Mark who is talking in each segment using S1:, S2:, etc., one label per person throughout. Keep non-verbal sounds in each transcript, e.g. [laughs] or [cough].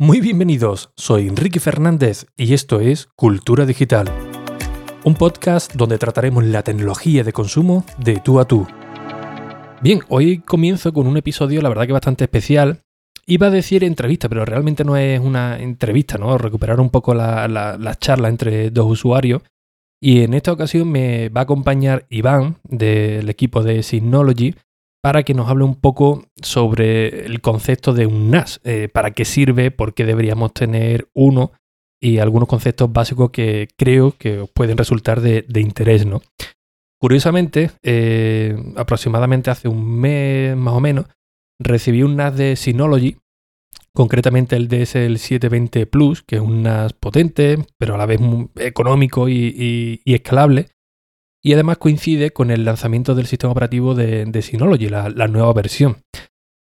S1: Muy bienvenidos, soy Enrique Fernández y esto es Cultura Digital, un podcast donde trataremos la tecnología de consumo de tú a tú. Bien, hoy comienzo con un episodio, la verdad que bastante especial. Iba a decir entrevista, pero realmente no es una entrevista, ¿no? Recuperar un poco la, la charla entre dos usuarios. Y en esta ocasión me va a acompañar Iván del equipo de Synology para que nos hable un poco sobre el concepto de un NAS, eh, para qué sirve, por qué deberíamos tener uno y algunos conceptos básicos que creo que pueden resultar de, interés. Curiosamente, eh, aproximadamente hace un mes más o menos, recibí un NAS de Synology, concretamente el DSL 720 Plus, que es un NAS potente, pero a la vez económico y escalable y además coincide con el lanzamiento del sistema operativo de, Synology, la, nueva versión,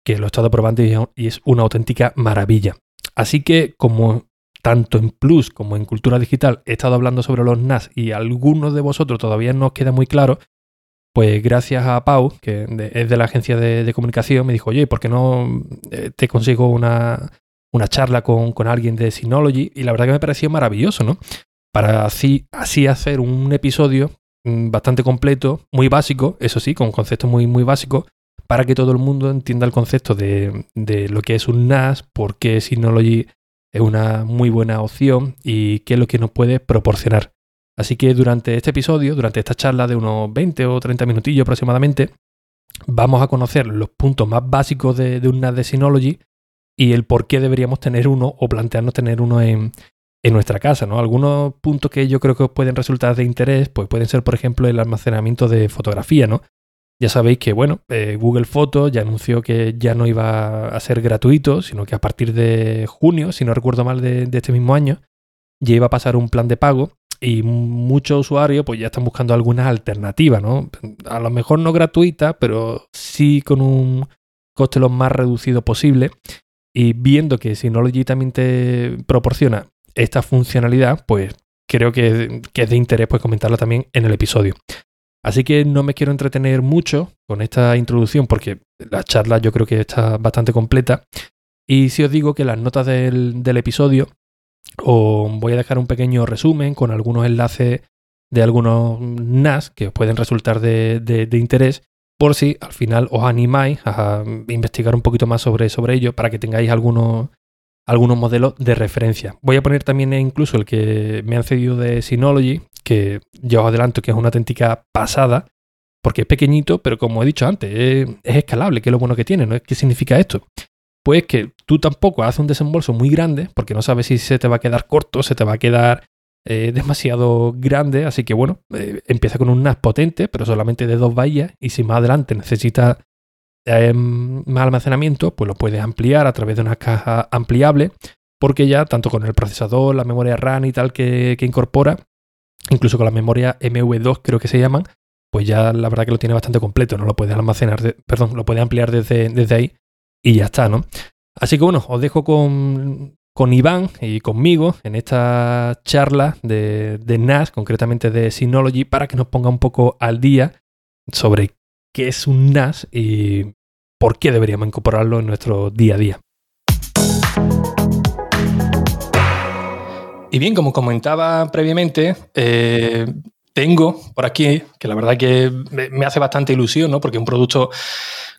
S1: que lo he estado probando y es una auténtica maravilla. Así que como tanto en Plus como en Cultura Digital he estado hablando sobre los NAS y algunos de vosotros todavía no os queda muy claro, pues gracias a Pau, que es de la agencia de, comunicación, me dijo, oye, ¿por qué no eh, te consigo una, charla con, con, alguien de Synology? Y la verdad que me pareció maravilloso, ¿no? Para así, así hacer un episodio bastante completo, muy básico, eso sí, con conceptos muy, muy básicos, para que todo el mundo entienda el concepto de, lo que es un NAS, por qué Synology es una muy buena opción y qué es lo que nos puede proporcionar. Así que durante este episodio, durante esta charla de unos 20 o 30 minutillos aproximadamente, vamos a conocer los puntos más básicos de, de un NAS de Synology y el por qué deberíamos tener uno o plantearnos tener uno en, en nuestra casa, ¿no? Algunos puntos que yo creo que os pueden resultar de interés, pues pueden ser, por ejemplo, el almacenamiento de fotografía, ¿no? Ya sabéis que, bueno, eh, Google Fotos ya anunció que ya no iba a ser gratuito, sino que a partir de junio, si no recuerdo mal, de, este mismo año, ya iba a pasar un plan de pago y muchos usuarios pues ya están buscando algunas alternativas, ¿no? A lo mejor no gratuita, pero sí con un coste lo más reducido posible. Y viendo que Synology también te proporciona esta funcionalidad, pues creo que, es de interés pues, comentarla también en el episodio. Así que no me quiero entretener mucho con esta introducción porque la charla yo creo que está bastante completa. Y si os digo que las notas del, episodio os voy a dejar un pequeño resumen con algunos enlaces de algunos NAS que os pueden resultar de, interés por si al final os animáis a investigar un poquito más sobre, sobre ello para que tengáis algunos, algunos modelos de referencia. Voy a poner también incluso el que me han cedido de Synology, que ya os adelanto que es una auténtica pasada, porque es pequeñito, pero como he dicho antes, es, escalable, que es lo bueno que tiene, ¿no? ¿Qué significa esto? Pues que tú tampoco haces un desembolso muy grande, porque no sabes si se te va a quedar corto, se te va a quedar eh, demasiado grande, así que bueno, eh, empieza con un NAS potente, pero solamente de dos bahías, y si más adelante necesitas más almacenamiento, pues lo puedes ampliar a través de una caja ampliable, porque ya tanto con el procesador, la memoria RAM y tal que, incorpora, incluso con la memoria MV2 creo que se llaman, pues ya la verdad que lo tiene bastante completo, no lo puedes almacenar, perdón, lo puedes ampliar desde, desde ahí y ya está, ¿no? Así que bueno, os dejo con, con Iván y conmigo en esta charla de, de, NAS, concretamente de Synology, para que nos ponga un poco al día sobre qué es un NAS y por qué deberíamos incorporarlo en nuestro día a día. Y bien, como comentaba previamente, eh, tengo por aquí, que la verdad que me hace bastante ilusión, ¿no? Porque un producto,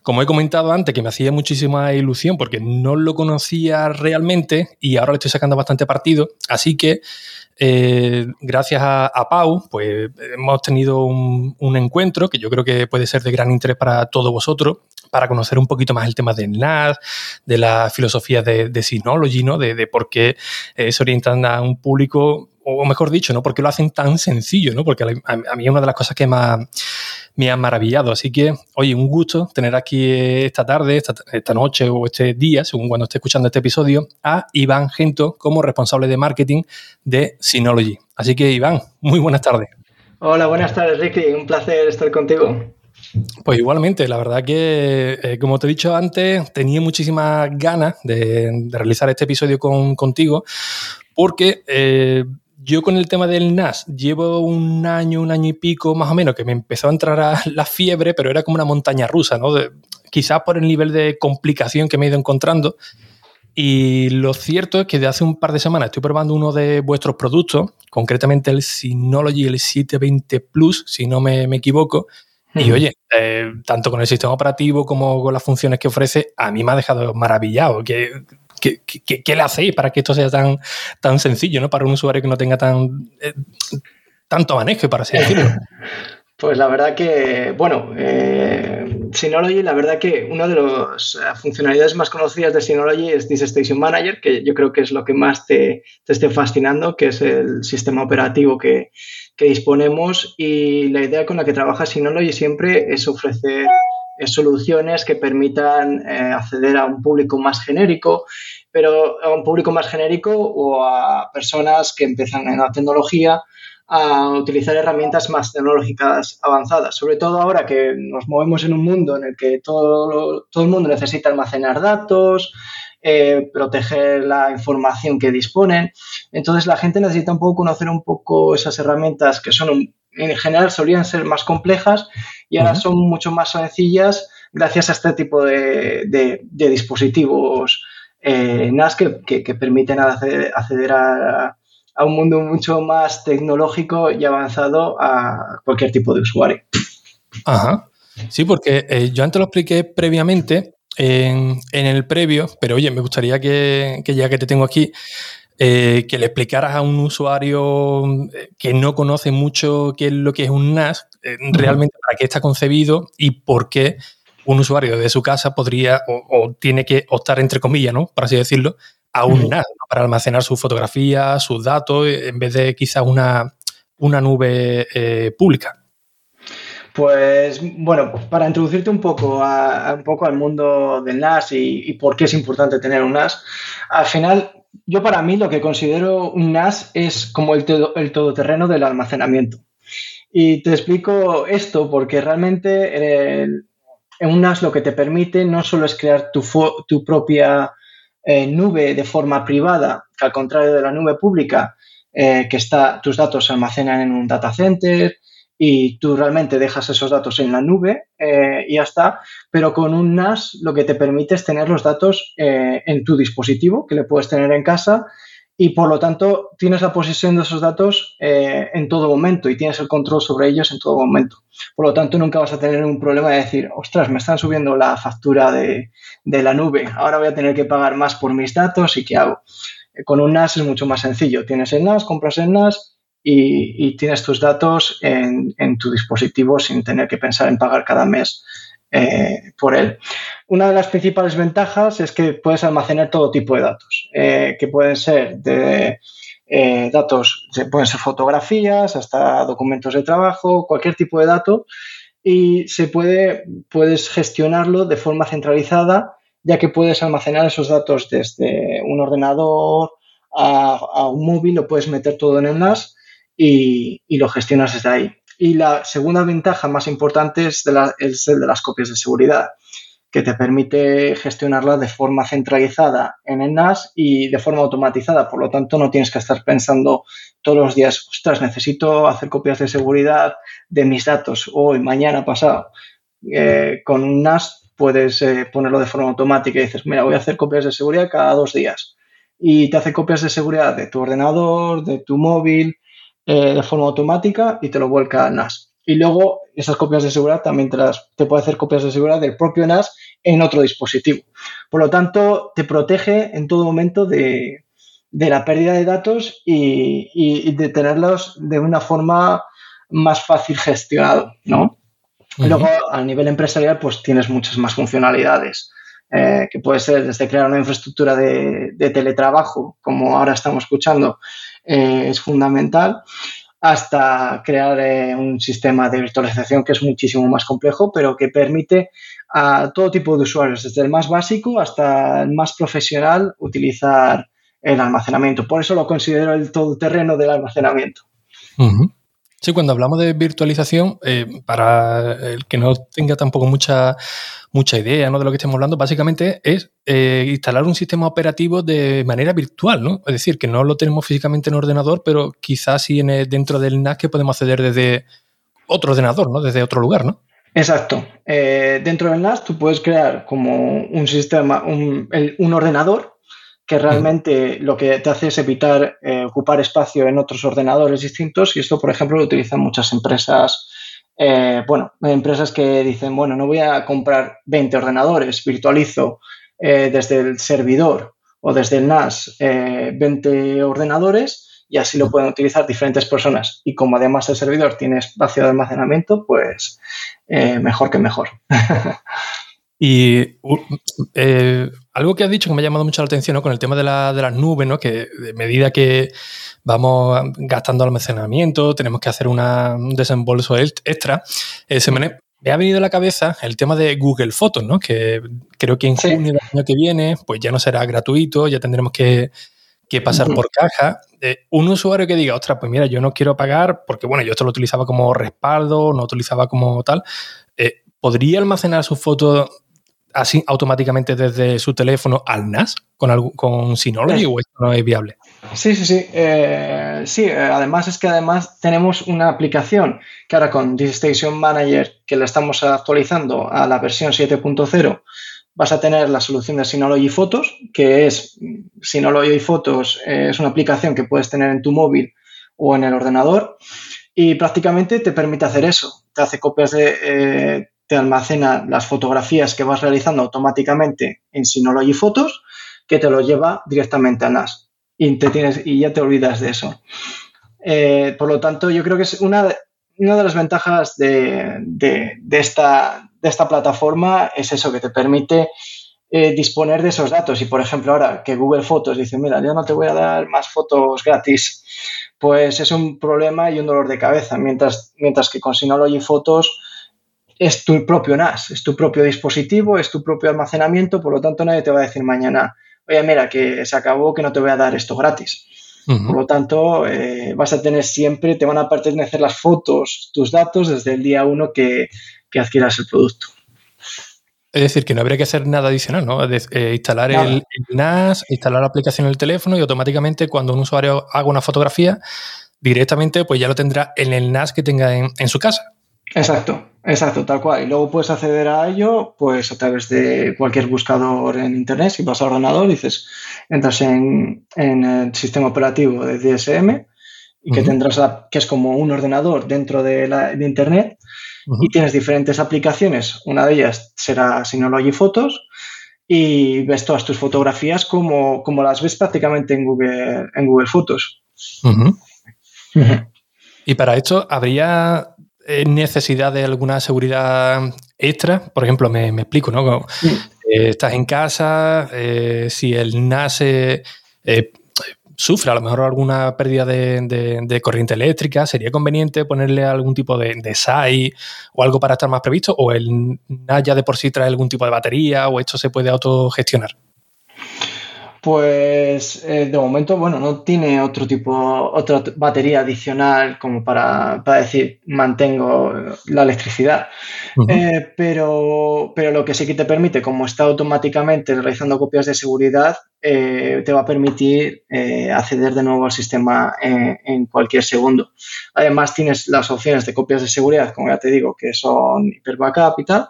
S1: como he comentado antes, que me hacía muchísima ilusión porque no lo conocía realmente y ahora le estoy sacando bastante partido. Así que eh, gracias a, Pau, pues hemos tenido un, encuentro que yo creo que puede ser de gran interés para todos vosotros, para conocer un poquito más el tema de NAS, de la filosofía de, de Synology, ¿no? De, por qué eh, se orientan a un público, o mejor dicho, ¿no? Porque lo hacen tan sencillo, ¿no? Porque a, mí es una de las cosas que más me ha maravillado. Así que, oye, un gusto tener aquí esta tarde, esta, noche o este día, según cuando esté escuchando este episodio, a Iván Gento como responsable de marketing de Synology. Así que, Iván, muy buenas tardes.
S2: Hola, buenas tardes, Ricky. Un placer estar contigo.
S1: Pues igualmente, la verdad que, eh, como te he dicho antes, tenía muchísimas ganas de, realizar este episodio contigo porque eh, yo con el tema del NAS llevo un año, un año y pico más o menos que me empezó a entrar [laughs] la fiebre, pero era como una montaña rusa, ¿no? quizás por el nivel de complicación que me he ido encontrando. Y lo cierto es que de hace un par de semanas estoy probando uno de vuestros productos, concretamente el Synology, el 720 Plus, si no me, equivoco. Y oye, eh, tanto con el sistema operativo como con las funciones que ofrece, a mí me ha dejado maravillado. ¿Qué, le hacéis para que esto sea tan, tan sencillo, ¿no? Para un usuario que no tenga tan eh, tanto manejo, para así decirlo. [laughs]
S2: Pues la verdad que, bueno, eh, Synology, la verdad que una de las eh, funcionalidades más conocidas de Synology es This Station Manager, que yo creo que es lo que más te, esté fascinando, que es el sistema operativo que, disponemos y la idea con la que trabaja Synology siempre es ofrecer soluciones que permitan acceder a un público más genérico, pero a un público más genérico o a personas que empiezan en la tecnología a utilizar herramientas más tecnológicas avanzadas, sobre todo ahora que nos movemos en un mundo en el que todo, todo el mundo necesita almacenar datos, eh, proteger la información que disponen. Entonces la gente necesita un poco conocer un poco esas herramientas que son en general solían ser más complejas y ahora son mucho más sencillas gracias a este tipo de, dispositivos eh, NAS que, que, permiten acceder a, a un mundo mucho más tecnológico y avanzado a cualquier tipo de usuario.
S1: Ajá. Sí, porque eh, yo antes lo expliqué previamente en, el previo, pero oye, me gustaría que, ya que te tengo aquí, eh, que le explicaras a un usuario que no conoce mucho qué es lo que es un NAS, realmente para qué está concebido y por qué un usuario de su casa podría o, tiene que optar, entre comillas, ¿no? Por así decirlo, a un NAS para almacenar sus fotografías, sus datos, en vez de quizá una, una nube eh, pública.
S2: Pues bueno, para introducirte un poco, a, un poco al mundo del NAS y, por qué es importante tener un NAS, al final yo para mí lo que considero un NAS es como el, el todoterreno del almacenamiento. Y te explico esto porque realmente en un NAS lo que te permite no solo es crear tu, tu propia eh, nube de forma privada, que al contrario de la nube pública, eh, que está, tus datos se almacenan en un data center y tú realmente dejas esos datos en la nube eh, y ya está, pero con un NAS lo que te permite es tener los datos en tu dispositivo, que le puedes tener en casa y por lo tanto tienes la posesión de esos datos eh, en todo momento y tienes el control sobre ellos en todo momento. Por lo tanto, nunca vas a tener un problema de decir, ostras, me están subiendo la factura de, la nube, ahora voy a tener que pagar más por mis datos y ¿qué hago? Eh, con un NAS es mucho más sencillo. Tienes el NAS, compras el NAS y, y tienes tus datos en, en tu dispositivo sin tener que pensar en pagar cada mes eh, por él. Una de las principales ventajas es que puedes almacenar todo tipo de datos, eh, que pueden ser de eh, datos, pueden ser fotografías, hasta documentos de trabajo, cualquier tipo de dato, y se puede, puedes gestionarlo de forma centralizada, ya que puedes almacenar esos datos desde un ordenador a, un móvil, lo puedes meter todo en el NAS y lo gestionas desde ahí. Y la segunda ventaja más importante es, de el de las copias de seguridad, que te permite gestionarla de forma centralizada en el NAS y de forma automatizada. Por lo tanto, no tienes que estar pensando todos los días, ostras, necesito hacer copias de seguridad de mis datos hoy, mañana, pasado. Eh, con un NAS puedes eh, ponerlo de forma automática y dices, mira, voy a hacer copias de seguridad cada dos días. Y te hace copias de seguridad de tu ordenador, de tu móvil, eh, de forma automática y te lo vuelca a NAS. Y luego esas copias de seguridad también te, te puede hacer copias de seguridad del propio NAS en otro dispositivo. Por lo tanto, te protege en todo momento de, la pérdida de datos y, de tenerlos de una forma más fácil gestionado, ¿no? Luego, a nivel empresarial, pues tienes muchas más funcionalidades. Eh, que puede ser desde crear una infraestructura de, teletrabajo, como ahora estamos escuchando, eh, es fundamental, hasta crear eh, un sistema de virtualización que es muchísimo más complejo, pero que permite a todo tipo de usuarios, desde el más básico hasta el más profesional, utilizar el almacenamiento. Por eso lo considero el todoterreno del almacenamiento.
S1: Sí, cuando hablamos de virtualización, eh, para el que no tenga tampoco mucha, mucha idea ¿no? de lo que estamos hablando, básicamente es eh, instalar un sistema operativo de manera virtual, ¿no? Es decir, que no lo tenemos físicamente en ordenador, pero quizás sí en dentro del NAS que podemos acceder desde otro ordenador, ¿no? Desde otro lugar, ¿no?
S2: Exacto. Eh, dentro del NAS tú puedes crear como un sistema, un, un ordenador que realmente lo que te hace es evitar eh, ocupar espacio en otros ordenadores distintos y esto, por ejemplo, lo utilizan muchas empresas. Eh, bueno, empresas que dicen, bueno, no voy a comprar 20 ordenadores, virtualizo eh, desde el servidor o desde el NAS 20 ordenadores y así lo pueden utilizar diferentes personas. Y como además el servidor tiene espacio de almacenamiento, pues mejor que mejor. [laughs]
S1: Y eh, algo que has dicho que me ha llamado mucho la atención con el tema de, la, de las nubes, ¿no? que de medida que vamos gastando almacenamiento, tenemos que hacer un desembolso extra, eh, se me, ha venido a la cabeza el tema de Google Fotos, ¿no? que creo que en junio del año que viene pues ya no será gratuito, ya tendremos que, pasar por caja. Eh, un usuario que diga, ostras, pues mira, yo no quiero pagar porque, bueno, yo esto lo utilizaba como respaldo, no utilizaba como tal. ¿Podría almacenar su foto así automáticamente desde su teléfono al NAS con, con Synology o esto no es viable?
S2: Sí, sí, sí. Eh, sí, eh, además es que además tenemos una aplicación que ahora con DigiStation Manager que la estamos actualizando a la versión 7.0 vas a tener la solución de Synology Photos, que es Synology Photos, eh, es una aplicación que puedes tener en tu móvil o en el ordenador y prácticamente te permite hacer eso. Te hace copias de, te almacena las fotografías que vas realizando automáticamente en Synology Photos, que te lo lleva directamente a NAS y, te tienes, y ya te olvidas de eso. Eh, por lo tanto, yo creo que es una de, las ventajas de, esta, plataforma es eso, que te permite eh, disponer de esos datos. Y, por ejemplo, ahora que Google Fotos dice, mira, yo no te voy a dar más fotos gratis, pues es un problema y un dolor de cabeza. Mientras, mientras que con Synology Photos es tu propio NAS, es tu propio dispositivo, es tu propio almacenamiento, por lo tanto nadie te va a decir mañana, oye, mira, que se acabó, que no te voy a dar esto gratis. Por lo tanto, eh, vas a tener siempre, te van a pertenecer las fotos, tus datos desde el día uno que, adquieras el producto.
S1: Es decir, que no habría que hacer nada adicional, ¿no? Eh, instalar el, NAS, instalar la aplicación en el teléfono y automáticamente cuando un usuario haga una fotografía, directamente pues ya lo tendrá en el NAS que tenga en su casa.
S2: Exacto, exacto, tal cual. Y luego puedes acceder a ello pues a través de cualquier buscador en internet. Si vas a ordenador, dices, entras en, el sistema operativo de DSM y que tendrás que es como un ordenador dentro de, la, de internet y tienes diferentes aplicaciones. Una de ellas será Synology Photos y ves todas tus fotografías como, como las ves prácticamente en Google, en Google Fotos.
S1: Y para esto, ¿habría necesidad de alguna seguridad extra? Por ejemplo, me, explico, ¿no? Eh, estás en casa, eh, si el NAS eh, sufre a lo mejor alguna pérdida de, corriente eléctrica, ¿sería conveniente ponerle algún tipo de, de SAI o algo para estar más previsto? ¿O el NAS ya de por sí trae algún tipo de batería o esto se puede autogestionar?
S2: Pues eh, de momento, bueno, no tiene otro tipo, otra batería adicional como para, decir mantengo la electricidad. Eh, pero, pero lo que sí que te permite, como está automáticamente realizando copias de seguridad, eh, te va a permitir acceder de nuevo al sistema en cualquier segundo. Además, tienes las opciones de copias de seguridad, como ya te digo, que son Hyper Backup y tal.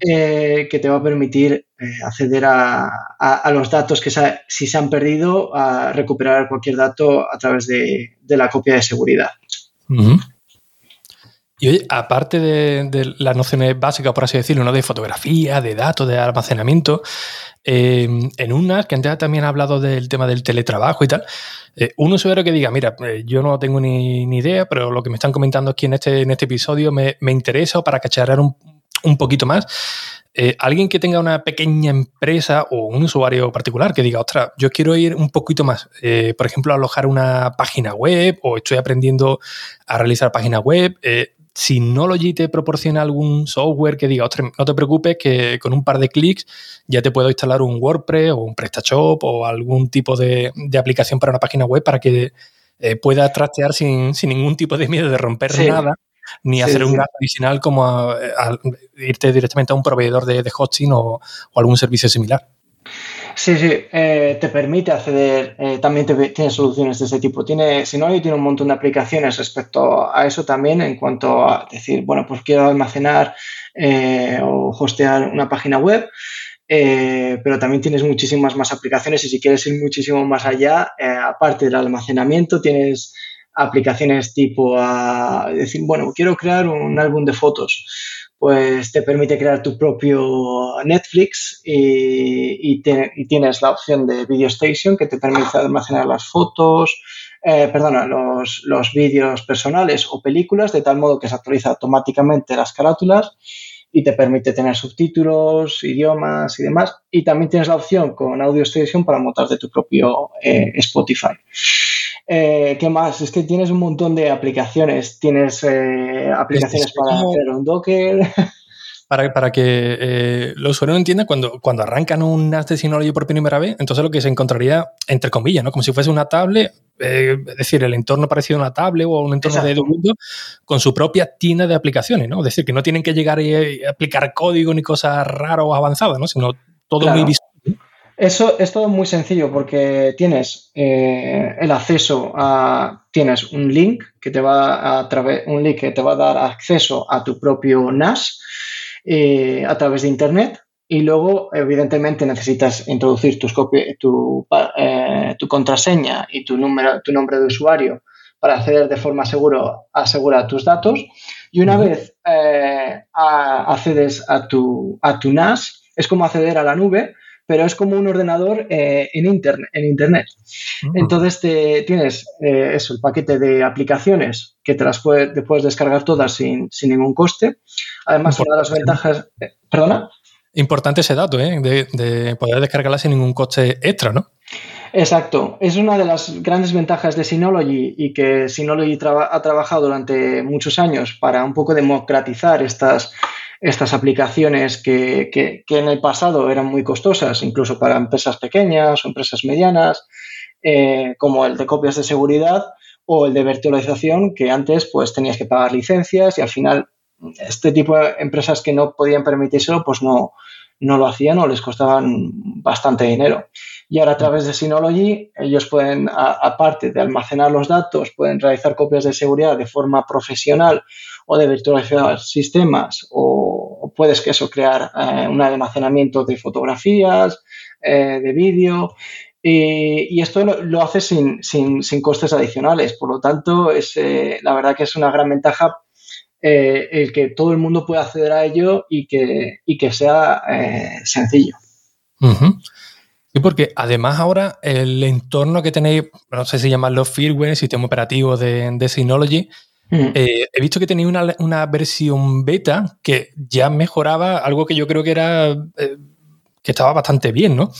S2: Eh, que te va a permitir eh, acceder a, los datos que si se han perdido, a recuperar cualquier dato a través de, la copia de seguridad.
S1: Y oye, aparte de, las nociones básicas, por así decirlo, ¿no? de fotografía, de datos, de almacenamiento, eh, en unas que antes también ha hablado del tema del teletrabajo y tal, un usuario que diga, mira, yo no tengo ni, idea, pero lo que me están comentando aquí en este, en este episodio me, me interesa para cacharrar un, un poquito más. Eh, alguien que tenga una pequeña empresa o un usuario particular que diga, ostras, yo quiero ir un poquito más, eh, por ejemplo, alojar una página web o estoy aprendiendo a realizar página web. Eh, si Synology te proporciona algún software que diga, ostras, no te preocupes que con un par de clics ya te puedo instalar un WordPress o un PrestaShop o algún tipo de, aplicación para una página web para que pueda trastear sin, ningún tipo de miedo de romper nada ni hacer un gasto adicional como irte directamente a un proveedor de, hosting o, algún servicio similar.
S2: Sí, sí, eh, te permite acceder, eh, también tiene soluciones de ese tipo. Tiene, si no, tiene un montón de aplicaciones respecto a eso también en cuanto a decir, bueno, pues quiero almacenar eh, o hostear una página web eh, pero también tienes muchísimas más aplicaciones y si quieres ir muchísimo más allá, eh, aparte del almacenamiento, tienes aplicaciones tipo a decir, bueno, quiero crear un álbum de fotos, pues te permite crear tu propio Netflix y, tienes la opción de Video Station que te permite almacenar las fotos, eh, perdona, los, los vídeos personales o películas de tal modo que se actualiza automáticamente las carátulas y te permite tener subtítulos, idiomas y demás. Y también tienes la opción con Audio Station para montar de tu propio eh, Spotify. Eh, ¿Qué más? Es que tienes un montón de aplicaciones. Tienes eh, aplicaciones para hacer un Docker. [laughs]
S1: Para, para que eh, los usuarios entiendan, cuando, cuando arrancan un NAS de Synology por primera vez, entonces lo que se encontraría, entre comillas, ¿no? como si fuese una tablet, eh, es decir, el entorno parecido a una tablet o un entorno de Windows con su propia tienda de aplicaciones, ¿no? Es decir, que no tienen que llegar y, aplicar código ni cosas raras o avanzadas, ¿no? sino todo muy visual.
S2: Eso es todo muy sencillo porque tienes eh, el acceso a. Tienes un link que te va a través, un link que te va a dar acceso a tu propio NAS eh, a través de Internet y luego, evidentemente, necesitas introducir tus tu, eh, tu contraseña y tu, número, tu nombre de usuario para acceder de forma seguro, asegura tus datos. Y una vez eh, accedes a tu, a tu NAS, es como acceder a la nube, pero es como un ordenador en, internet, en Internet. Entonces te, tienes eso, el paquete de aplicaciones que te las puedes, puedes descargar todas sin, sin ningún coste. Además, una de las ventajas. Eh, ¿Perdona?
S1: Importante ese dato, ¿eh? de, poder descargarla sin ningún coste extra, ¿no?
S2: Exacto. Es una de las grandes ventajas de Synology y que Synology ha trabajado durante muchos años para un poco democratizar estas, estas aplicaciones que, en el pasado eran muy costosas, incluso para empresas pequeñas o empresas medianas, eh, como el de copias de seguridad o el de virtualización, que antes pues tenías que pagar licencias y al final este tipo de empresas que no podían permitírselo, pues no, no lo hacían o les costaban bastante dinero. Y ahora a través de Synology, ellos pueden, aparte de almacenar los datos, pueden realizar copias de seguridad de forma profesional o de virtualizar sistemas o, puedes eso crear eh, un almacenamiento de fotografías, eh, de vídeo. Y, esto lo, hace sin, sin, costes adicionales. Por lo tanto, es, eh, la verdad que es una gran ventaja el que todo el mundo pueda acceder a ello y que, que sea sencillo.
S1: Y porque además ahora el entorno que tenéis, no sé si llamarlo firmware, sistema operativo de, de Synology, eh, he visto que tenéis una, versión beta que ya mejoraba algo que yo creo que era que estaba bastante bien, ¿no?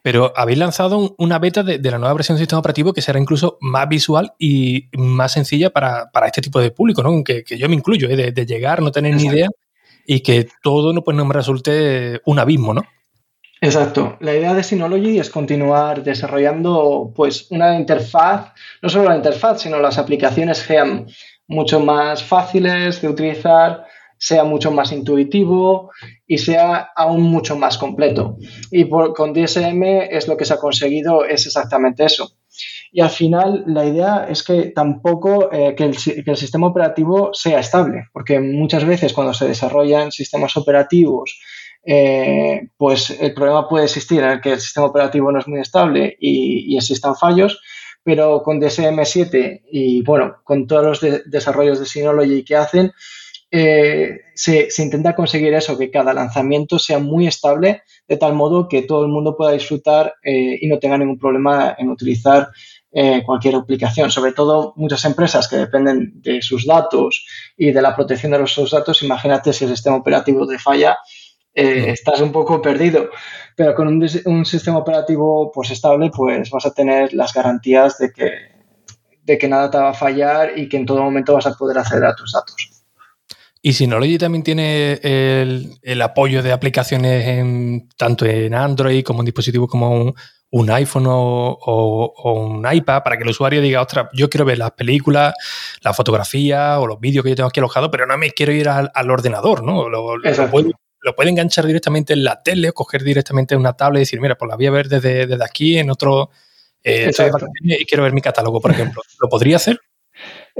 S1: Pero habéis lanzado una beta de, la nueva versión del sistema operativo que será incluso más visual y más sencilla para, este tipo de público, ¿no? Que, que yo me incluyo, ¿eh? de, llegar, no tener ni idea y que todo no, pues, no me resulte un abismo, ¿no?
S2: Exacto. La idea de Synology es continuar desarrollando pues una interfaz, no solo la interfaz, sino las aplicaciones sean mucho más fáciles de utilizar, sea mucho más intuitivo y sea aún mucho más completo. Y con DSM es lo que se ha conseguido, es exactamente eso. Y al final la idea es que tampoco eh, que, el, sistema operativo sea estable, porque muchas veces cuando se desarrollan sistemas operativos, eh, pues el problema puede existir en el que el sistema operativo no es muy estable y, existan fallos, pero con DSM7 y bueno, con todos los desarrollos de Synology que hacen, eh, se, intenta conseguir eso, que cada lanzamiento sea muy estable, de tal modo que todo el mundo pueda disfrutar eh, y no tenga ningún problema en utilizar eh, cualquier aplicación. Sobre todo muchas empresas que dependen de sus datos y de la protección de los, datos, imagínate si el sistema operativo te falla, estás un poco perdido. Pero con un, un, sistema operativo pues, estable, pues vas a tener las garantías de que, de que nada te va a fallar y que en todo momento vas a poder acceder a tus datos.
S1: Y Synology también tiene el, apoyo de aplicaciones en, tanto en Android como en dispositivos como un, iPhone o, un iPad para que el usuario diga, ostras, yo quiero ver las películas, la fotografía o los vídeos que yo tengo aquí alojados, pero no me quiero ir al, ordenador, ¿no? Lo, puede, enganchar directamente en la tele o coger directamente una tablet y decir, mira, pues la voy a ver desde, aquí en otro... Eh, y quiero ver mi catálogo, por ejemplo. ¿Lo podría hacer?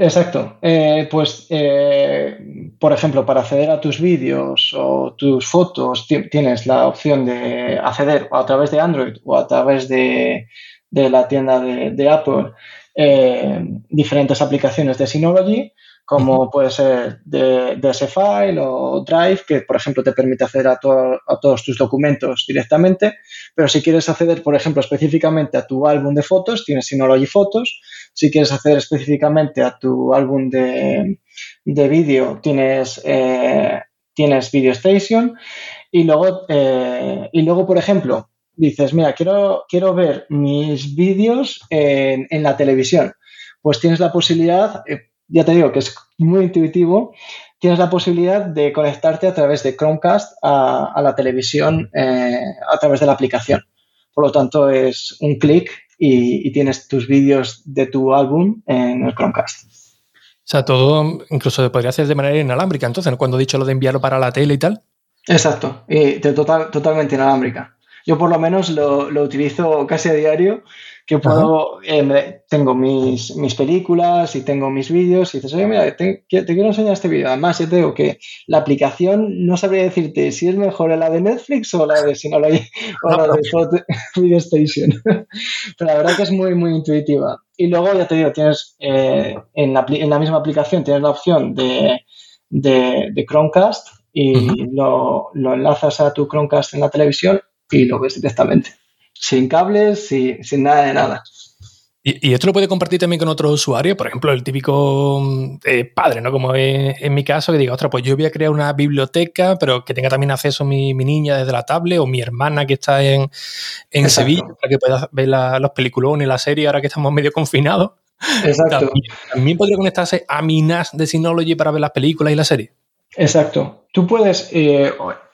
S2: Exacto. Eh, pues, eh, por ejemplo, para acceder a tus vídeos o tus fotos, tienes la opción de acceder a través de Android o a través de, la tienda de, Apple, eh, diferentes aplicaciones de Synology como puede ser de, DS-File o Drive, que por ejemplo te permite acceder a, a, todos tus documentos directamente, pero si quieres acceder, por ejemplo, específicamente a tu álbum de fotos, tienes Synology Photos, si quieres acceder específicamente a tu álbum de, vídeo, tienes, eh, tienes Video Station, y luego, eh, y luego, por ejemplo, dices, mira, quiero, quiero ver mis vídeos en, en la televisión, pues tienes la posibilidad, eh, ya te digo que es muy intuitivo, tienes la posibilidad de conectarte a través de Chromecast a, la televisión eh, a través de la aplicación. Por lo tanto, es un clic y, tienes tus vídeos de tu álbum en el Chromecast.
S1: O sea, todo incluso se podría hacer de manera inalámbrica, entonces, cuando he dicho lo de enviarlo para la tele y tal.
S2: Exacto, y total, totalmente inalámbrica. Yo por lo menos lo, lo utilizo casi a diario que puedo, eh, tengo mis, mis, películas y tengo mis vídeos y dices, oye, mira, te, quiero enseñar este vídeo. Además, yo te digo que la aplicación no sabría decirte si es mejor la de Netflix o la de Synology [laughs] o la de Video [laughs] Station. [laughs] Pero la verdad que es muy, muy intuitiva. Y luego, ya te digo, tienes eh, en, la, en, la, misma aplicación tienes la opción de, de, Chromecast y lo, lo enlazas a tu Chromecast en la televisión y lo ves directamente sin cables, sin, sin nada de nada.
S1: ¿Y, esto lo puede compartir también con otros usuarios? Por ejemplo, el típico eh, padre, ¿no? Como en mi caso, que diga, otra, pues yo voy a crear una biblioteca, pero que tenga también acceso mi, mi niña desde la tablet o mi hermana que está en, en Sevilla, para que pueda ver los peliculones y la serie ahora que estamos medio confinados. Exacto. ¿También, podría conectarse a mi NAS de Synology para ver las películas y la serie.
S2: Exacto. Tú puedes, eh,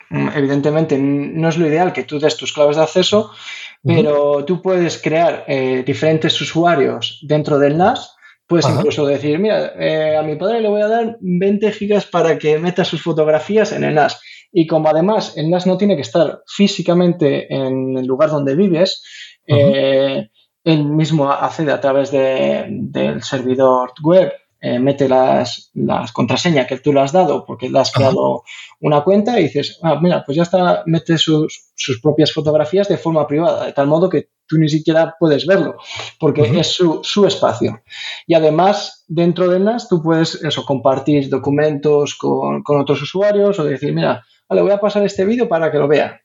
S2: evidentemente, no es lo ideal que tú des tus claves de acceso, pero tú puedes crear eh, diferentes usuarios dentro del NAS. Puedes incluso decir, mira, eh, a mi padre le voy a dar 20 gigas para que meta sus fotografías en el NAS. Y como además el NAS no tiene que estar físicamente en el lugar donde vives, eh, él mismo accede a través del servidor web eh, mete las, las, contraseñas que tú le has dado porque le has creado una cuenta y dices, ah, mira, pues ya está, mete sus, sus, propias fotografías de forma privada, de tal modo que tú ni siquiera puedes verlo, porque es su, su, espacio. Y además, dentro de NAS, tú puedes eso, compartir documentos con, con otros usuarios o decir, mira, le voy a pasar este vídeo para que lo vea.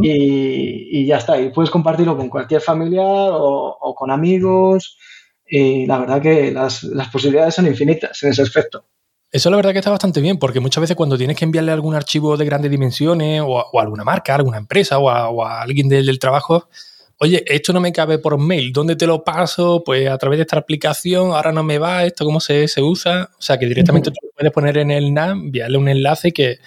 S2: y, y, ya está, y puedes compartirlo con cualquier familiar o, o con amigos y la verdad que las, posibilidades son infinitas en ese aspecto.
S1: Eso la verdad que está bastante bien, porque muchas veces cuando tienes que enviarle algún archivo de grandes dimensiones o a, alguna marca, a alguna empresa o a, alguien del, trabajo, oye, esto no me cabe por mail, ¿dónde te lo paso? Pues a través de esta aplicación, ahora no me va, esto cómo se, usa. O sea, que directamente tú lo puedes poner en el NAM, enviarle un enlace que,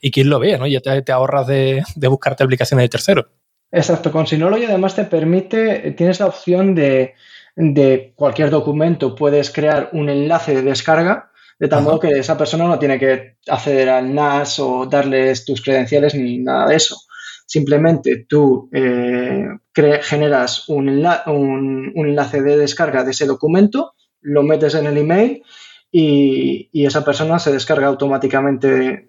S1: y quien lo vea, ¿no? Ya te, ahorras de, de, buscarte aplicaciones de terceros.
S2: Exacto, con Synology además te permite, tienes la opción de de cualquier documento puedes crear un enlace de descarga, de tal modo que esa persona no tiene que acceder al NAS o darles tus credenciales ni nada de eso. Simplemente tú eh, generas un, enlace de descarga de ese documento, lo metes en el email y, y esa persona se descarga automáticamente.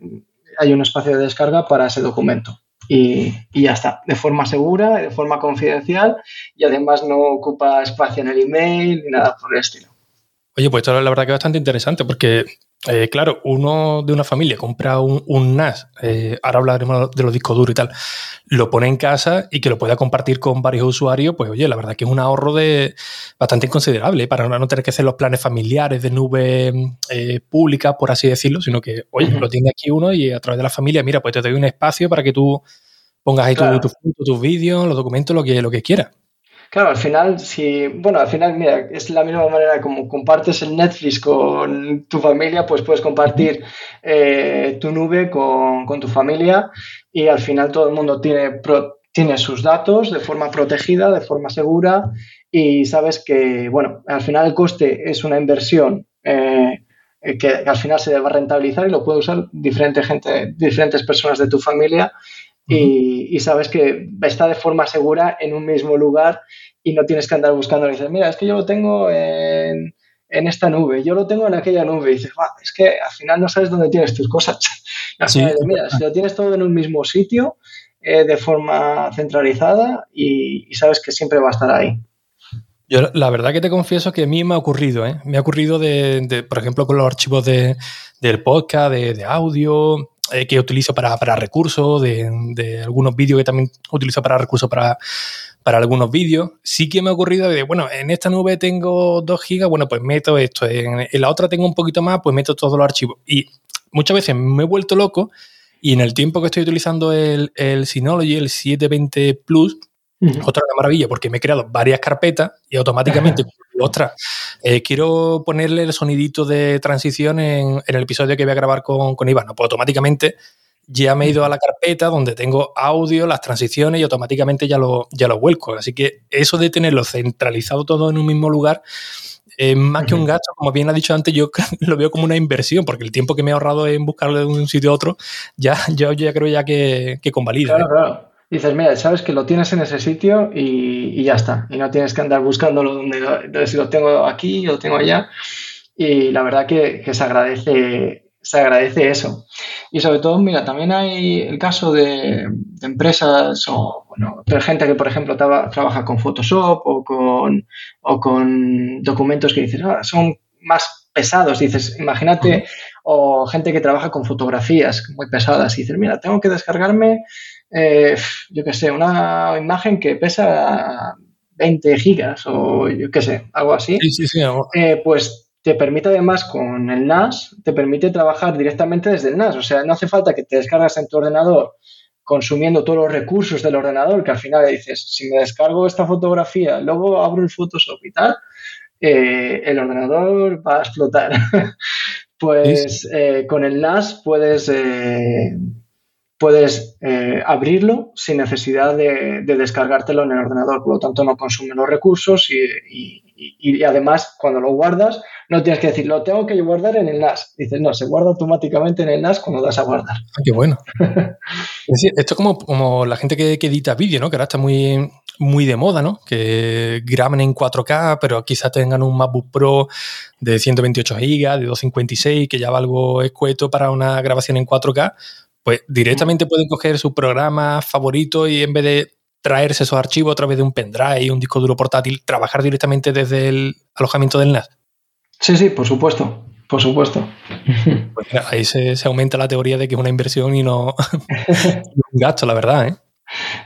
S2: Hay un espacio de descarga para ese documento y, ya está, de forma segura, de forma confidencial y además no ocupa espacio en el email ni nada por el estilo.
S1: Oye, pues esto la verdad que es bastante interesante porque, eh, claro, uno de una familia compra un, NAS, eh, ahora hablaremos de los discos duros y tal, lo pone en casa y que lo pueda compartir con varios usuarios, pues oye, la verdad que es un ahorro de bastante considerable para no tener que hacer los planes familiares de nube eh, pública, por así decirlo, sino que, oye, lo tiene aquí uno y a través de la familia, mira, pues te doy un espacio para que tú pongas ahí tus vídeos, los documentos, lo que, lo que quieras.
S2: Claro, al final, si, bueno, al final, mira, es la misma manera como compartes el Netflix con tu familia, pues puedes compartir eh, tu nube con, tu familia y al final todo el mundo tiene, tiene sus datos de forma protegida, de forma segura y sabes que, bueno, al final el coste es una inversión eh, que al final se va a rentabilizar y lo puede usar diferente gente, diferentes personas de tu familia y, sabes que está de forma segura en un mismo lugar y no tienes que andar buscando y dices, mira, es que yo lo tengo en, en esta nube, yo lo tengo en aquella nube. Y dices, es que al final no sabes dónde tienes tus cosas. [laughs] mira, si lo tienes todo en un mismo sitio, eh, de forma centralizada y, sabes que siempre va a estar ahí.
S1: Yo la verdad que te confieso que a mí me ha ocurrido, ¿eh? Me ha ocurrido de, por ejemplo, con los archivos de, del podcast, de, audio, eh, que utilizo para, recursos, de, algunos vídeos que también utilizo para recursos para, para algunos vídeos. Sí que me ha ocurrido de, bueno, en esta nube tengo 2 gigas, bueno, pues meto esto. En, la otra tengo un poquito más, pues meto todos los archivos. Y muchas veces me he vuelto loco y en el tiempo que estoy utilizando el, el Synology, el 720 Plus, otra maravilla, porque me he creado varias carpetas y automáticamente, ostras, eh, quiero ponerle el sonidito de transición en, el episodio que voy a grabar con, con Iván. pues automáticamente ya me he ido a la carpeta donde tengo audio, las transiciones y automáticamente ya lo, ya lo vuelco. Así que eso de tenerlo centralizado todo en un mismo lugar, es más que un gasto, como bien ha dicho antes, yo [laughs] lo veo como una inversión, porque el tiempo que me he ahorrado en buscarlo de un sitio a otro, ya, yo ya creo ya que, que convalida.
S2: Claro, ¿eh? claro dices, mira, sabes que lo tienes en ese sitio y, ya está. Y no tienes que andar buscándolo donde, si lo tengo aquí, lo tengo allá. Y la verdad que, se agradece se agradece eso. Y sobre todo, mira, también hay el caso de, empresas o bueno, de gente que, por ejemplo, trabaja con Photoshop o con, o con documentos que dices, ah, son más pesados. Dices, imagínate, o gente que trabaja con fotografías muy pesadas y dices, mira, tengo que descargarme eh, yo qué sé, una imagen que pesa 20 gigas o yo qué sé, algo así, eh, pues te permite además con el NAS, te permite trabajar directamente desde el NAS. O sea, no hace falta que te descargas en tu ordenador consumiendo todos los recursos del ordenador, que al final dices, si me descargo esta fotografía, luego abro el Photoshop y tal, eh, el ordenador va a explotar. [laughs] pues con el NAS puedes puedes eh, abrirlo sin necesidad de, descargártelo en el ordenador, por lo tanto no consume los recursos y, además cuando lo guardas no tienes que decir, lo tengo que guardar en el NAS. Dices, no, se guarda automáticamente en el NAS cuando das a guardar.
S1: Ah, qué bueno. [laughs] esto es como, como la gente que, edita vídeo, ¿no? Que ahora está muy, muy de moda, ¿no? Que graben en 4K, pero quizás tengan un MacBook Pro de 128 GB, de 256, que ya va algo escueto para una grabación en 4K, pues directamente pueden coger su programa favorito y en vez de traerse esos archivos a través de un pendrive y un disco duro portátil, trabajar directamente desde el alojamiento del NAS.
S2: Sí, sí, por supuesto, por supuesto.
S1: Pues ahí se, se, aumenta la teoría de que es una inversión y no [laughs] un gasto, la verdad, ¿eh?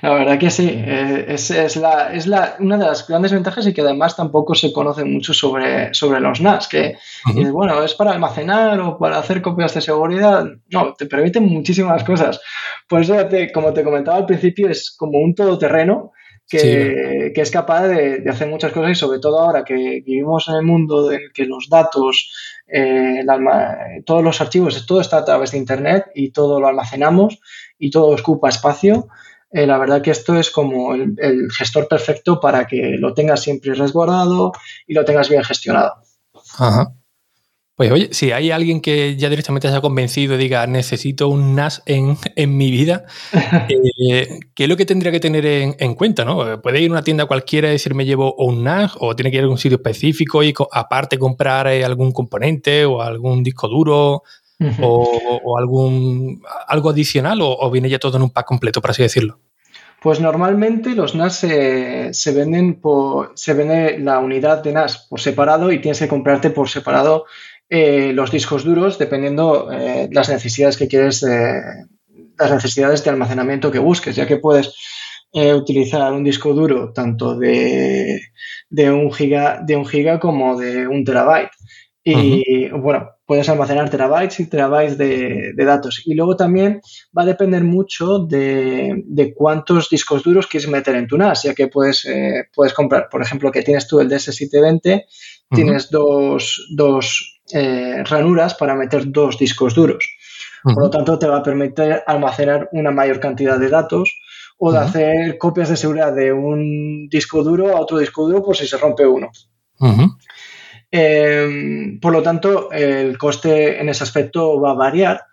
S2: La verdad que sí, eh, es, es, la, es la, una de las grandes ventajas y que además tampoco se conoce mucho sobre, sobre los NAS, que bueno, es para almacenar o para hacer copias de seguridad. No, te permiten muchísimas cosas. Pues como te comentaba al principio, es como un todoterreno que, que es capaz de, de, hacer muchas cosas y sobre todo ahora que vivimos en el mundo en que los datos, eh, todos los archivos, todo está a través de Internet y todo lo almacenamos y todo ocupa espacio. Eh, la verdad que esto es como el, gestor perfecto para que lo tengas siempre resguardado y lo tengas bien gestionado.
S1: Ajá. Pues oye, si hay alguien que ya directamente se ha convencido y diga necesito un NAS en, [laughs] mi vida, [laughs] eh, ¿qué es lo que tendría que tener en, cuenta? ¿no? ¿Puede ir a una tienda cualquiera y decir me llevo un NAS o tiene que ir a algún sitio específico y aparte comprar eh, algún componente o algún disco duro o, algún algo adicional o, viene ya todo en un pack completo, por así decirlo?
S2: Pues normalmente los NAS se, venden por, se vende la unidad de NAS por separado y tienes que comprarte por separado eh, los discos duros dependiendo eh, las necesidades que quieres, las necesidades de almacenamiento que busques, ya que puedes eh, utilizar un disco duro tanto de, de, un giga, de un giga como de un terabyte. Y bueno, puedes almacenar terabytes y terabytes de, datos. Y luego también va a depender mucho de, cuántos discos duros quieres meter en tu NAS, ya que puedes, eh, puedes comprar, por ejemplo, que tienes tú el DS720, tienes dos, dos eh, ranuras para meter dos discos duros. Por lo tanto, te va a permitir almacenar una mayor cantidad de datos o de hacer copias de seguridad de un disco duro a otro disco duro por si se rompe uno. Em, por lo tanto, el coste en ese aspecto va a variar,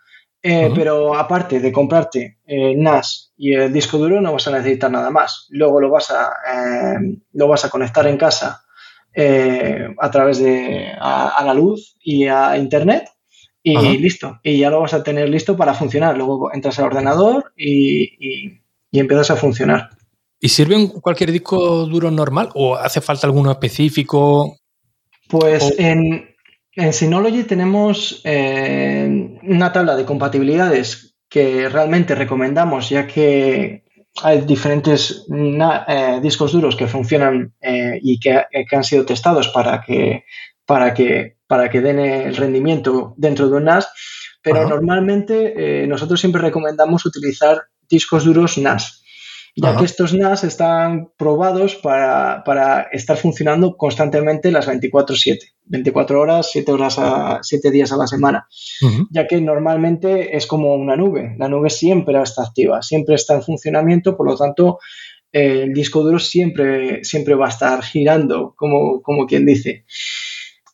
S2: eh, pero aparte de comprarte el NAS y el disco duro, no vas a necesitar nada más. Luego lo vas a, em, lo vas a conectar en casa eh, a través de a, la luz y a internet y listo. Y ya lo vas a tener listo para funcionar. Luego entras al ordenador y, empiezas a funcionar.
S1: ¿Y sirve cualquier disco duro normal o hace falta alguno específico?
S2: Pues en, en Synology tenemos eh, una tabla de compatibilidades que realmente recomendamos ya que hay diferentes eh, discos duros que funcionan eh, y que, han sido testados para que, para que, para que den el rendimiento dentro de un NAS, pero normalmente nosotros siempre recomendamos utilizar discos duros NAS ya que estos NAS están probados para, estar funcionando constantemente las 24/7, 24 horas, 7 horas a 7 días a la semana, ya que normalmente es como una nube, la nube siempre está activa, siempre está en funcionamiento, por lo tanto el disco duro siempre, siempre va a estar girando, como, como quien dice.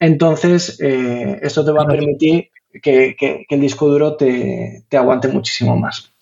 S2: Entonces, eh, esto te va a permitir que, el disco duro te, te aguante muchísimo más.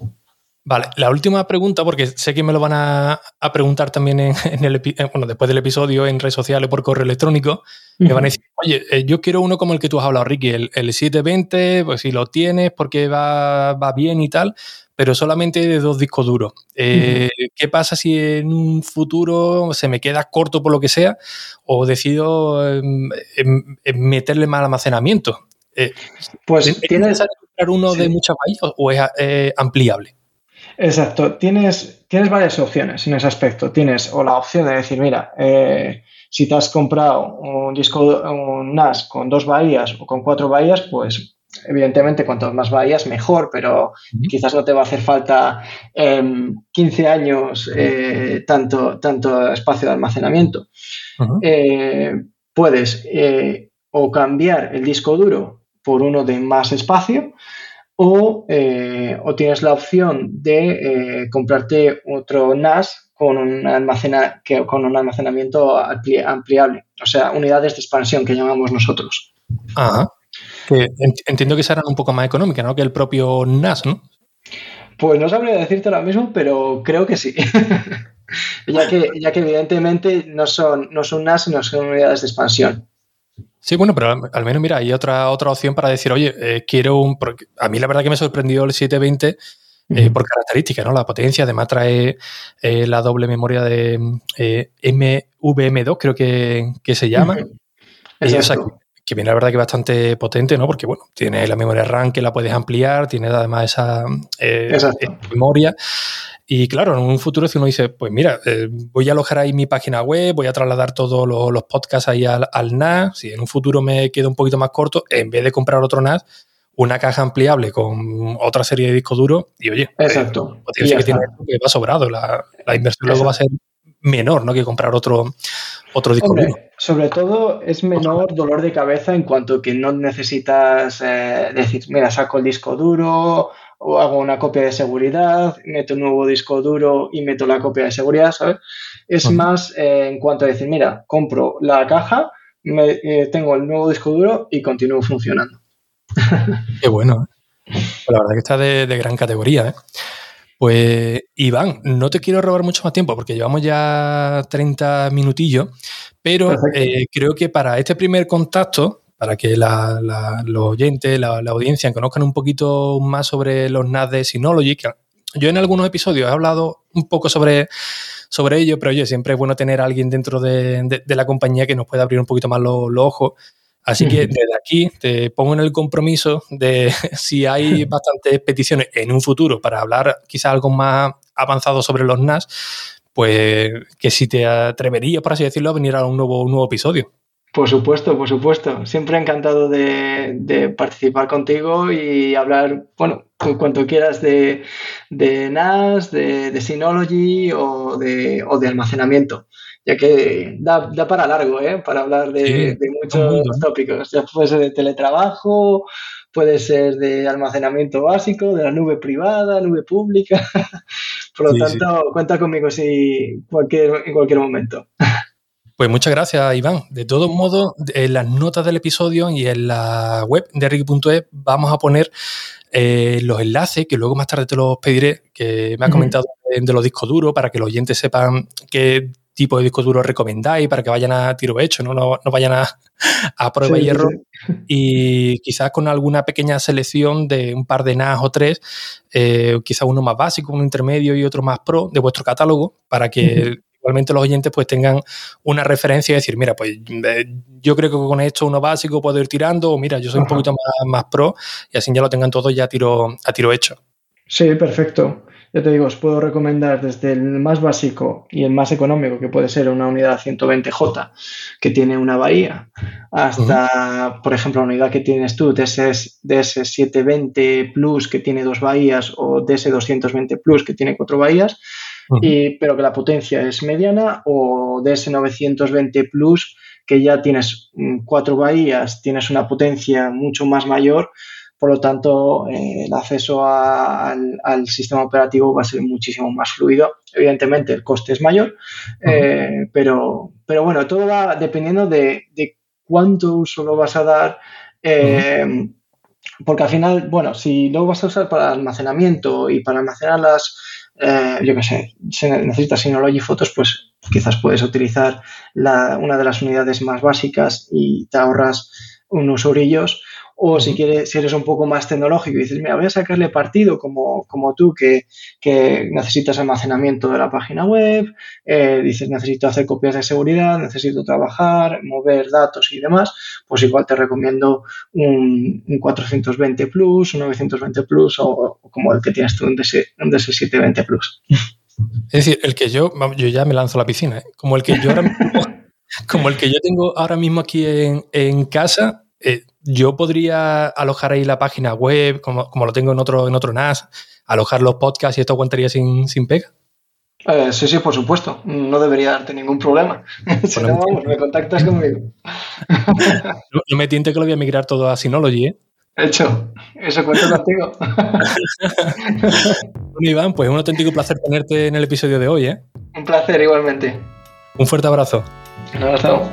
S1: Vale, la última pregunta, porque sé que me lo van a, preguntar también en, [laughs] el bueno, después del episodio en redes sociales por correo electrónico, me van a decir, oye, eh, yo quiero uno como el que tú has hablado, Ricky, el, 720, pues si lo tienes, porque va, bien y tal, pero solamente de dos discos duros. Eh, ¿Qué pasa si en un futuro se me queda corto por lo que sea o decido em, em, em, meterle más almacenamiento?
S2: Eh, pues
S1: tienes que comprar uno de muchas bahías o es ampliable?
S2: Exacto. Tienes, tienes varias opciones en ese aspecto. Tienes o la opción de decir, mira, eh, si te has comprado un disco, un NAS con dos bahías o con cuatro bahías, pues evidentemente cuanto más bahías mejor, pero quizás no te va a hacer falta 15 em, años eh, tanto, tanto espacio de almacenamiento. Eh, puedes o cambiar el disco duro por uno de más espacio eh, o, tienes la opción de eh, comprarte otro NAS con un, almacena, que, con un almacenamiento ampliable, o sea, unidades de expansión que llamamos nosotros.
S1: Ajá. entiendo que serán un poco más económicas, ¿no? Que el propio NAS, ¿no?
S2: Pues no sabría decirte ahora mismo, pero creo que sí. [laughs] ya, que, ya que evidentemente no son, no son NAS, sino son unidades de expansión.
S1: Sí, bueno, pero al, menos mira, hay otra, otra opción para decir, oye, eh, quiero un... a mí la verdad que me sorprendió el 720 eh, por características, ¿no? La potencia, además trae eh, la doble memoria de MVM2, creo que, se llama. Que, viene la verdad que bastante potente, ¿no? Porque, bueno, tiene la memoria RAM que la puedes ampliar, tiene además esa memoria. Y claro, en un futuro si uno dice, pues mira, eh, voy a alojar ahí mi página web, voy a trasladar todos los, podcasts ahí al, NAS, si en un futuro me queda un poquito más corto, en vez de comprar otro NAS, una caja ampliable con otra serie de discos duros y oye,
S2: eh, Exacto.
S1: que, tiene, que va sobrado, la, inversión luego va a ser menor, ¿no? Que comprar otro, otro disco duro.
S2: Sobre todo es menor dolor de cabeza en cuanto que no necesitas eh, decir, mira, saco el disco duro, o hago una copia de seguridad, meto un nuevo disco duro y meto la copia de seguridad, ¿sabes? Es más eh, en cuanto a decir, mira, compro la caja, me, eh, tengo el nuevo disco duro y continúo funcionando.
S1: Qué bueno. Pues la verdad que está de, gran categoría. ¿eh? Pues Iván, no te quiero robar mucho más tiempo porque llevamos ya 30 minutillos, pero creo que para este primer contacto para que los oyentes, la, audiencia conozcan un poquito más sobre los NAS de Synology. yo en algunos episodios he hablado un poco sobre, sobre ello, pero oye, siempre es bueno tener a alguien dentro de, la compañía que nos pueda abrir un poquito más los ojos. Así que desde aquí te pongo en el compromiso de [laughs] si hay bastantes peticiones en un futuro para hablar quizás algo más avanzado sobre los NAS, pues que si te atreverías, por así decirlo, a venir a un nuevo, un nuevo episodio.
S2: Por supuesto, por supuesto. Siempre encantado de, participar contigo y hablar, bueno, cuanto quieras de, NAS, de, Synology o de, o de almacenamiento, ya que da, para largo, ¿eh? Para hablar de, muchos tópicos. Ya puede ser de teletrabajo, puede ser de almacenamiento básico, de la nube privada, nube pública. [laughs] Por lo tanto, cuenta conmigo si cualquier, en cualquier momento.
S1: Pues muchas gracias, Iván. De todos modos, en las notas del episodio y en la web de Ricky.es vamos a poner eh, los enlaces, que luego más tarde te los pediré, que me has comentado de, los discos duros, para que los oyentes sepan que tipo de disco duro recomendáis para que vayan a tiro hecho, no, no, vayan a, a prueba y error. [laughs] Y quizás con alguna pequeña selección de un par de NAS o tres, eh, quizás uno más básico, uno intermedio y otro más pro de vuestro catálogo, para que igualmente los oyentes pues tengan una referencia y decir, mira, pues eh, yo creo que con esto uno básico puedo ir tirando, o mira, yo soy un poquito más, más pro, y así ya lo tengan todos ya a tiro, a tiro hecho.
S2: Sí, perfecto. Yo te digo, os puedo recomendar desde el más básico y el más económico, que puede ser una unidad 120J, que tiene una bahía, hasta, por ejemplo, la unidad que tienes tú, DS, DS720 Plus, que tiene dos bahías, o DS220 Plus, que tiene cuatro bahías, y, pero que la potencia es mediana, o DS920 Plus, que ya tienes mm, cuatro bahías, tienes una potencia mucho más mayor por lo tanto, eh, el acceso al, sistema operativo va a ser muchísimo más fluido. Evidentemente, el coste es mayor, eh, pero, pero bueno, todo va dependiendo de, cuánto uso lo vas a dar. Eh, porque al final, bueno, si lo vas a usar para almacenamiento y para almacenar las, yo qué sé, si necesitas Synology Fotos, pues quizás puedes utilizar una de las unidades más básicas y te ahorras unos orillos. O si quieres, si eres un poco más tecnológico y dices, mira, voy a sacarle partido como, como tú, que, necesitas almacenamiento de la página web, eh, dices, necesito hacer copias de seguridad, necesito trabajar, mover datos y demás, pues igual te recomiendo un, 420 Plus, un 920 Plus o, como el que tienes tú, un, DS, un DS720 Plus.
S1: Es decir, el que yo, yo ya me lanzo a la piscina, ¿eh? como el que yo ahora [laughs] como el que yo tengo ahora mismo aquí en, en casa, eh, yo podría alojar ahí la página web, como, lo tengo en otro, en otro NAS, alojar los podcasts y esto aguantaría sin, sin pega.
S2: Eh, sí, sí, por supuesto. No debería darte ningún problema. [laughs] si no, vamos, me contactas conmigo. [laughs] [laughs]
S1: no, me tiente que lo voy a migrar todo a Synology, ¿eh?
S2: Hecho, eso cuento contigo.
S1: bueno, Iván, pues un auténtico placer tenerte en el episodio de hoy, ¿eh?
S2: Un placer, igualmente.
S1: Un fuerte abrazo.
S2: Un abrazo.